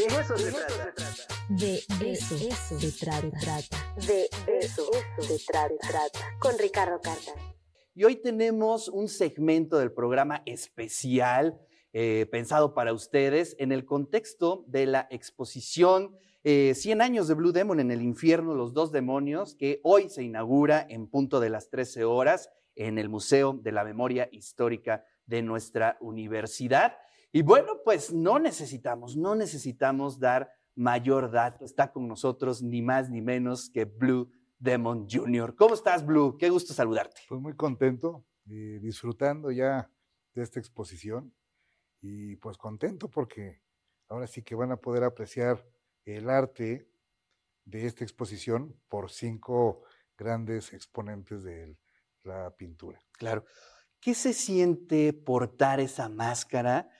De eso se trata. De eso, se trata. De eso, se trata. Con Ricardo Carta. Y hoy tenemos un segmento del programa especial eh, pensado para ustedes en el contexto de la exposición 100 eh, años de Blue Demon en el infierno, los dos demonios, que hoy se inaugura en punto de las 13 horas en el Museo de la Memoria Histórica de nuestra universidad. Y bueno, pues no necesitamos, no necesitamos dar mayor dato. Está con nosotros ni más ni menos que Blue Demon Jr. ¿Cómo estás, Blue? Qué gusto saludarte. Pues muy contento, y disfrutando ya de esta exposición y pues contento porque ahora sí que van a poder apreciar el arte de esta exposición por cinco grandes exponentes de la pintura. Claro. ¿Qué se siente portar esa máscara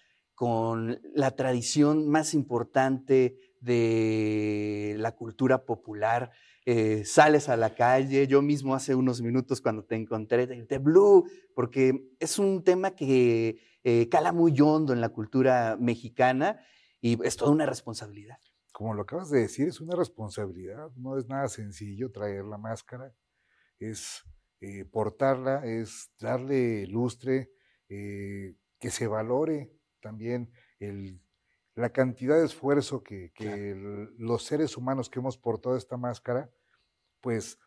con la tradición más importante de la cultura popular? Eh, sales a la calle, yo mismo hace unos minutos cuando te encontré, de Blue, porque es un tema que eh, cala muy hondo en la cultura mexicana y es toda una responsabilidad. Como lo acabas de decir, es una responsabilidad, no es nada sencillo traer la máscara, es eh, portarla, es darle lustre, eh, que se valore también el, la cantidad de esfuerzo que, los seres humanos que hemos portado esta máscara, pues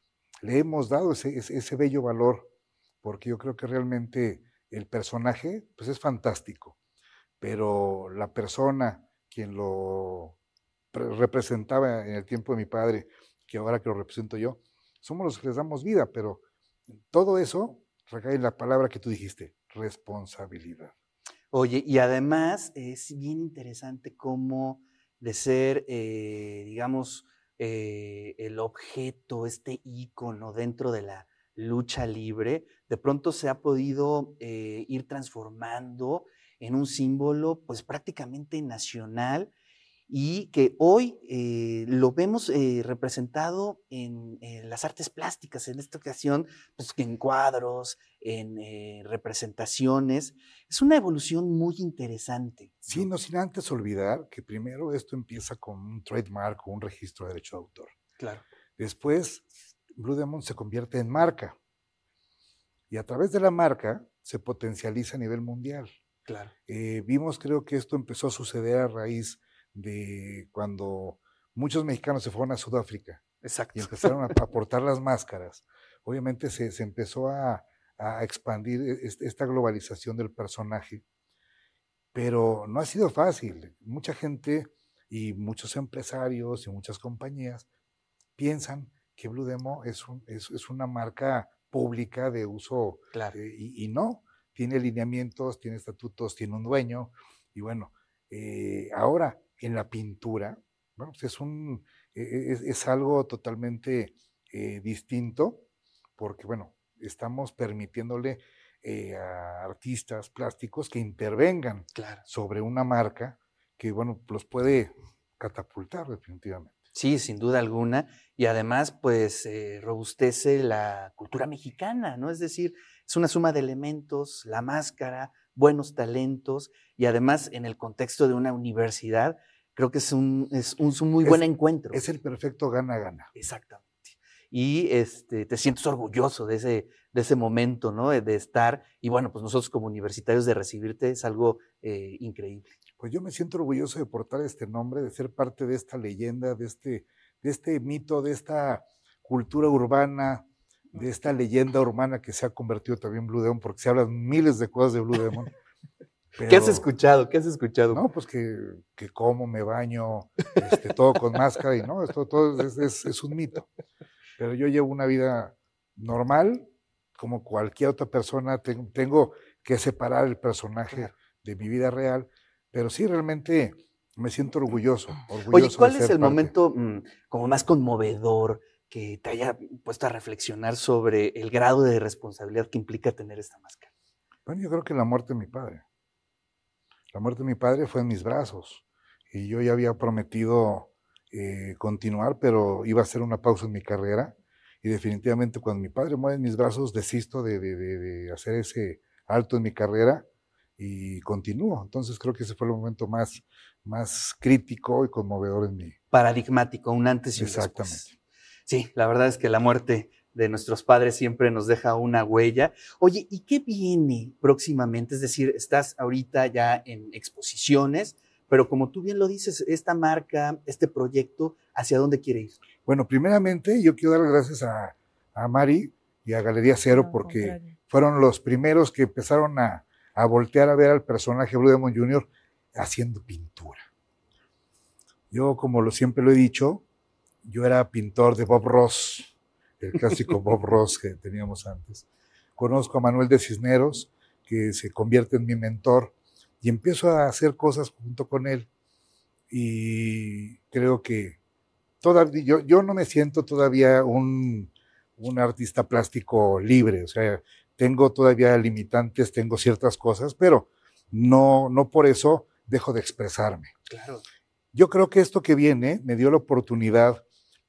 le hemos dado ese, ese bello valor, porque yo creo que realmente el personaje, pues es fantástico, pero la persona, quien lo representaba en el tiempo de mi padre, que ahora que lo represento yo, somos los que les damos vida, pero todo eso recae en la palabra que tú dijiste, responsabilidad. Oye, y además es bien interesante cómo de ser, eh, digamos, eh, el objeto, este ícono dentro de la lucha libre, de pronto se ha podido eh, ir transformando en un símbolo pues prácticamente nacional y que hoy eh, lo vemos eh, representado en, las artes plásticas, en esta ocasión, pues, en cuadros, en representaciones. Es una evolución muy interesante. Sí, no sin antes olvidar que primero esto empieza con un trademark o un registro de derecho de autor. Claro. Después Blue Demon se convierte en marca. Y a través de la marca se potencializa a nivel mundial. Claro. Eh, vimos, creo que esto empezó a suceder a raíz de cuando muchos mexicanos se fueron a Sudáfrica. Exacto. Y empezaron a aportar las máscaras. Obviamente se, empezó a, expandir e, esta globalización del personaje. Pero no ha sido fácil. Mucha gente y muchos empresarios y muchas compañías piensan que Blue Demo es, es, una marca pública de uso eh, y, no, tiene lineamientos, tiene estatutos, tiene un dueño y bueno, eh, ahora en la pintura, bueno, es, un, e, e, es, algo totalmente eh, distinto porque bueno, estamos permitiéndole a artistas plásticos que intervengan sobre una marca que bueno, los puede catapultar definitivamente. Sí, sin duda alguna. Y además, pues, eh, robustece la cultura mexicana, ¿no? Es decir, es una suma de elementos, la máscara, buenos talentos, y además en el contexto de una universidad, creo que es un, es un, muy buen encuentro. Es el perfecto gana-gana. Exactamente. Y este, te sientes orgulloso de ese, de ese momento, ¿no? De, estar, y bueno, pues nosotros como universitarios de recibirte es algo eh, increíble pues yo me siento orgulloso de portar este nombre, de ser parte de esta leyenda, de este, de este mito, de esta cultura urbana, de esta leyenda urbana que se ha convertido también en Blue Demon, porque se hablan miles de cosas de Blue Demon. ¿Qué has escuchado? ¿Qué has escuchado? No, pues que, que como, me baño, este, todo con máscara, y no, esto todo es, es, un mito. Pero yo llevo una vida normal, como cualquier otra persona, tengo, que separar el personaje de mi vida real pero sí, realmente me siento orgulloso. orgulloso Oye, ¿cuál es el momento mm, como más conmovedor que te haya puesto a reflexionar sobre el grado de responsabilidad que implica tener esta máscara? Bueno, yo creo que la muerte de mi padre. La muerte de mi padre fue en mis brazos y yo ya había prometido eh, continuar, pero iba a hacer una pausa en mi carrera y definitivamente cuando mi padre muere en mis brazos desisto de, de hacer ese alto en mi carrera y continúo. Entonces creo que ese fue el momento más, más crítico y conmovedor en mí. Paradigmático, un antes y un Exactamente. después. Sí, la verdad es que la muerte de nuestros padres siempre nos deja una huella. Oye, ¿y qué viene próximamente? Es decir, estás ahorita ya en exposiciones, pero como tú bien lo dices, esta marca, este proyecto, ¿hacia dónde quiere ir? Bueno, primeramente yo quiero dar las gracias a, a Mari y a Galería Cero No, porque contrario. fueron los primeros que empezaron a, a voltear a ver al personaje Blue Demon Jr. haciendo pintura. Yo, como lo, siempre lo he dicho, yo era pintor de Bob Ross, el clásico Bob Ross que teníamos antes. Conozco a Manuel de Cisneros, que se convierte en mi mentor, y empiezo a hacer cosas junto con él. Y creo que todavía, yo, yo no me siento todavía un, un artista plástico libre, o sea, tengo todavía limitantes, tengo ciertas cosas, pero no, no por eso dejo de expresarme. Claro. Yo creo que esto que viene me dio la oportunidad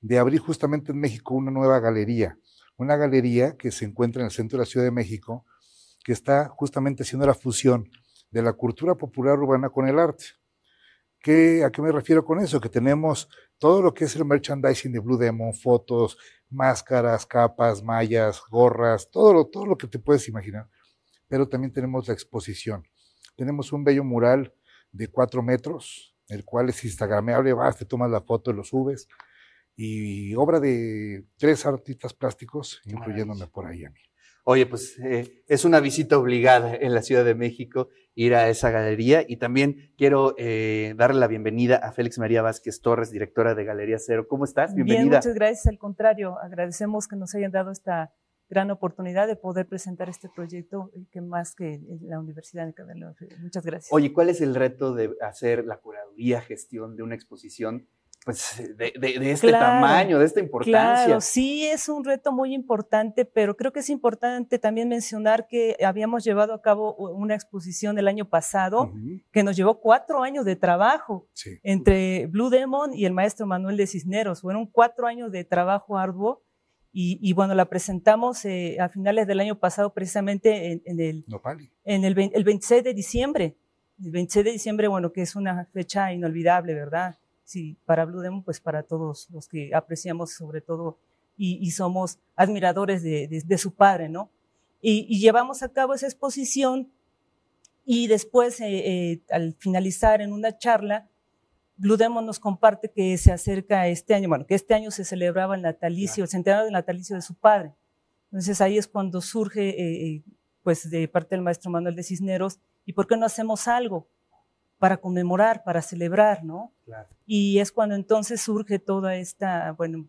de abrir justamente en México una nueva galería, una galería que se encuentra en el centro de la Ciudad de México, que está justamente haciendo la fusión de la cultura popular urbana con el arte. ¿Qué, ¿A qué me refiero con eso? Que tenemos todo lo que es el merchandising de Blue Demon, fotos, máscaras, capas, mallas, gorras, todo lo, todo lo que te puedes imaginar. Pero también tenemos la exposición. Tenemos un bello mural de cuatro metros, el cual es instagrameable, vas, te tomas la foto y lo subes. Y obra de tres artistas plásticos, incluyéndome por ahí a mí. Oye, pues eh, es una visita obligada en la Ciudad de México ir a esa galería y también quiero eh, darle la bienvenida a Félix María Vázquez Torres, directora de Galería Cero. ¿Cómo estás? Bien, Bienvenida. muchas gracias. Al contrario, agradecemos que nos hayan dado esta gran oportunidad de poder presentar este proyecto eh, que más que la Universidad de Cabello. Muchas gracias. Oye, ¿cuál es el reto de hacer la curaduría, gestión de una exposición pues, de, de- de este Claro, tamaño, de esta importancia? Claro, sí es un reto muy importante, pero creo que es importante también mencionar que habíamos llevado a cabo una exposición el año pasado Ujú, que nos llevó cuatro años de trabajo Sí. entre Blue Demon y el maestro Manuel de Cisneros. Fueron cuatro años de trabajo arduo y, y bueno, la presentamos eh, a finales del año pasado precisamente en, en el, Nopali. en el, el 26 de diciembre. El 26 de diciembre, bueno, que es una fecha inolvidable, ¿verdad? Sí, para Blue Demon, pues para todos los que apreciamos sobre todo y, y somos admiradores de, de- de su padre, ¿no? Y, y llevamos a cabo esa exposición y después, eh, eh, al finalizar en una charla, Blue Demon nos comparte que se acerca este año, bueno, que este año se celebraba el natalicio, el centenario del natalicio de su padre. Entonces ahí es cuando surge, eh, pues de parte del maestro Manuel de Cisneros, ¿y por qué no hacemos algo para conmemorar, para celebrar, no? Claro. Y es cuando entonces surge toda esta, bueno,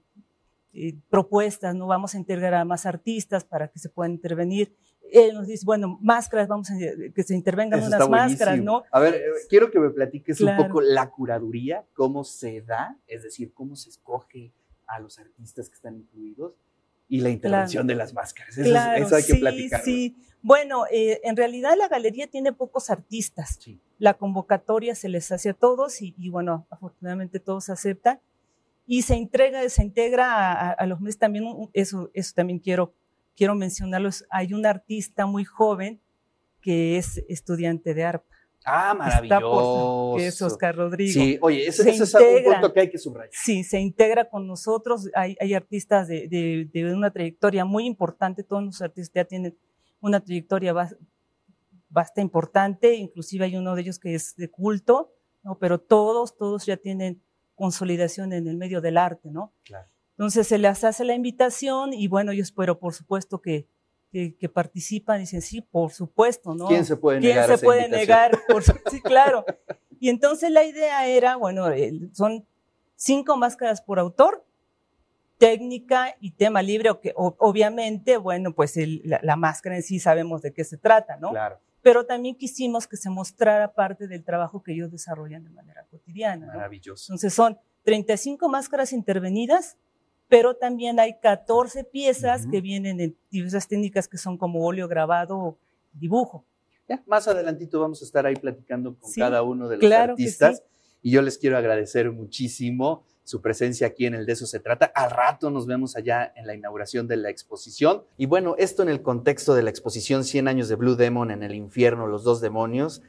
eh, propuestas, ¿no? Vamos a integrar a más artistas para que se puedan intervenir. Él nos dice, bueno, máscaras, vamos a que se intervengan Eso unas está máscaras. ¿no? A ver, eh, quiero que me platiques un Claro. poco la curaduría, cómo se da, es decir, cómo se escoge a los artistas que están incluidos y la intervención de las máscaras. Eso, es- Claro, eso hay que sí, platicar. sí. Bueno, eh, en realidad la galería tiene pocos artistas. Sí. La convocatoria se les hace a todos y, y bueno, afortunadamente todos aceptan. Y se entrega, se integra a, a- a los meses también, eso, eso también quiero, quiero mencionarlos. Hay un artista muy joven que es estudiante de arpa. Ah, por- maravilloso. que es Oscar Rodrigo. Sí, oye, ese, Se ese es un integra. punto que hay que subrayar. Sí, se integra con nosotros. Hay, hay artistas de, de- de una trayectoria muy importante. Todos los artistas ya tienen una trayectoria bastante importante. Inclusive hay uno de ellos que es de culto, ¿no? Pero todos, todos ya tienen consolidación en el medio del arte, ¿no? Claro. Entonces se les hace la invitación y bueno, yo espero por supuesto que, que, que participan y dicen, sí, por supuesto, ¿no? ¿Quién se puede ¿Quién negar? a se esa puede negar? Por sí, claro. Y entonces la idea era, bueno, son cinco máscaras por autor, técnica y tema libre, o que, o- obviamente, bueno, pues el- la, la máscara en sí sabemos de qué se trata, ¿no? Claro, Pero también quisimos que se mostrara parte del trabajo que ellos desarrollan de manera cotidiana, ¿no? maravilloso. Entonces son 35 máscaras intervenidas, pero también hay 14 piezas que vienen en diversas técnicas que son como óleo grabado o dibujo. Ya, más adelantito vamos a estar ahí platicando con Sí, cada uno de los claro que artistas. sí. Y yo les quiero agradecer muchísimo su presencia aquí en el De eso se trata. Al rato nos vemos allá en la inauguración de la exposición. Y bueno, esto en el contexto de la exposición 100 años de Blue Demon en el infierno, los dos demonios,